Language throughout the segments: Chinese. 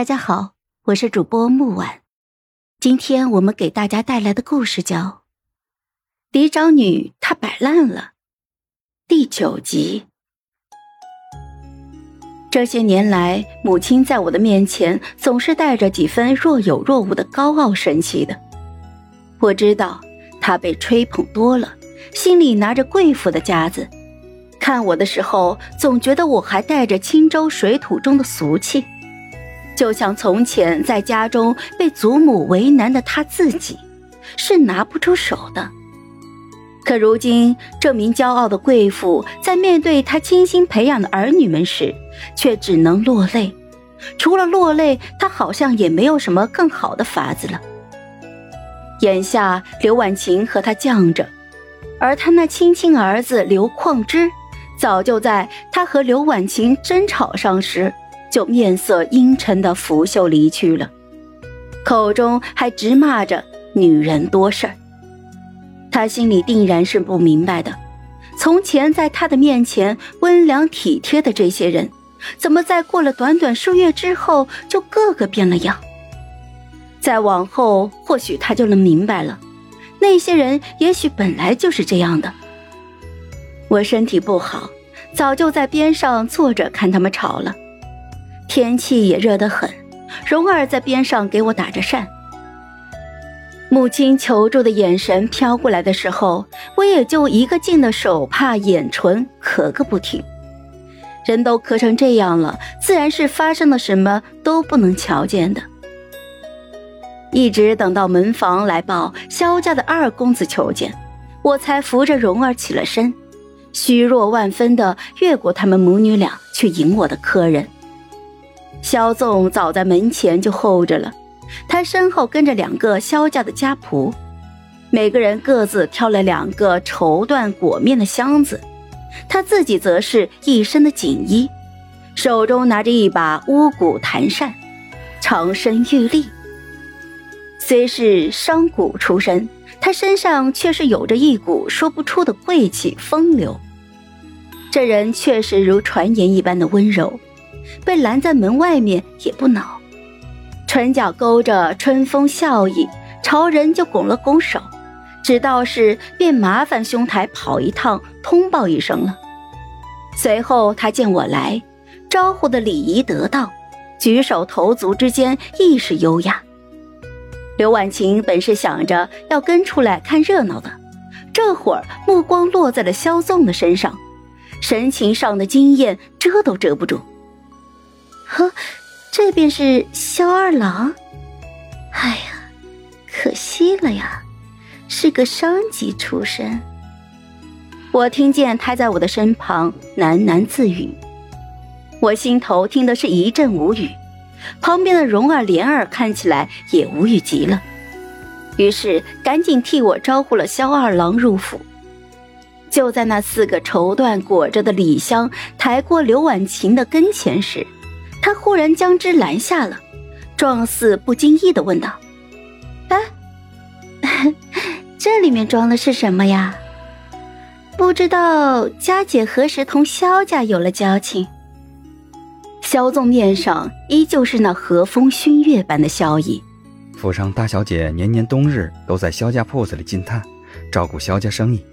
大家好，我是主播木婉，今天我们给大家带来的故事叫《嫡长女她摆烂了》第九集。这些年来，母亲在我的面前总是带着几分若有若无的高傲神气的。我知道她被吹捧多了，心里拿着贵妇的架子，看我的时候总觉得我还带着青州水土中的俗气。就像从前在家中被祖母为难的他自己，是拿不出手的。可如今这名骄傲的贵妇在面对她精心培养的儿女们时，却只能落泪。除了落泪，她好像也没有什么更好的法子了。眼下刘婉晴和他犟着，而他那亲亲儿子刘旷之，早就在他和刘婉晴争吵上时。就面色阴沉的拂袖离去了，口中还直骂着女人多事儿。他心里定然是不明白的，从前在他的面前温良体贴的这些人，怎么在过了短短数月之后就个个变了样？再往后，或许他就能明白了，那些人也许本来就是这样的。我身体不好，早就在边上坐着看他们吵了。天气也热得很，蓉儿在边上给我打着扇。母亲求助的眼神飘过来的时候，我也就一个劲的手帕眼唇咳个不停。人都咳成这样了，自然是发生了什么都不能瞧见的。一直等到门房来报萧家的二公子求见，我才扶着蓉儿起了身，虚弱万分的越过他们母女俩去迎我的客人。萧纵早在门前就候着了，他身后跟着两个萧家的家仆，每个人各自挑了两个绸缎裹面的箱子，他自己则是一身的锦衣，手中拿着一把乌骨弹扇，长身玉立。虽是商贾出身，他身上却是有着一股说不出的贵气风流。这人确实如传言一般的温柔。被拦在门外面也不恼，唇角勾着春风笑意，朝人就拱了拱手，只道是便麻烦兄台跑一趟，通报一声了。随后他见我来，招呼的礼仪得当，举手投足之间亦是优雅。刘婉晴本是想着要跟出来看热闹的，这会儿目光落在了萧纵的身上，神情上的惊艳遮都遮不住。呵，这便是萧二郎。哎呀，可惜了呀，是个商级出身。我听见他在我的身旁喃喃自语，我心头听的是一阵无语。旁边的蓉儿、莲儿看起来也无语极了，于是赶紧替我招呼了萧二郎入府。就在那四个绸缎裹着的礼箱抬过刘婉晴的跟前时。他忽然将之拦下了，状似不经意的问道：“哎，这里面装的是什么呀？不知道佳姐何时同萧家有了交情？”萧纵面上依旧是那和风熏月般的笑意。府上大小姐年年冬日都在萧家铺子里进炭，照顾萧家生意。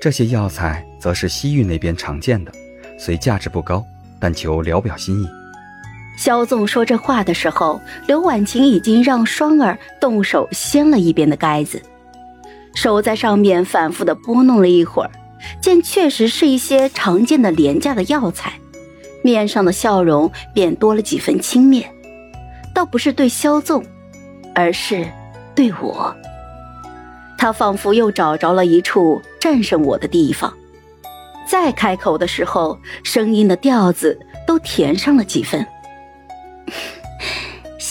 这些药材则是西域那边常见的，虽价值不高，但求聊表心意。萧纵说这话的时候，刘婉晴已经让双儿动手掀了一边的盖子，手在上面反复的拨弄了一会儿，见确实是一些常见的廉价的药材，面上的笑容便多了几分轻蔑，倒不是对萧纵，而是对我。他仿佛又找着了一处战胜我的地方，再开口的时候，声音的调子都甜上了几分。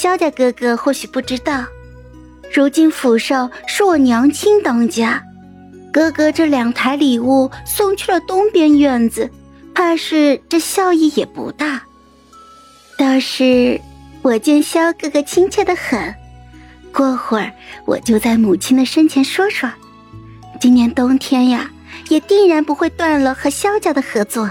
萧家哥哥或许不知道，如今府上是我娘亲当家，哥哥这两台礼物送去了东边院子，怕是这效益也不大。倒是我见萧哥哥亲切的很，过会儿我就在母亲的身前说说，今年冬天呀，也定然不会断了和萧家的合作。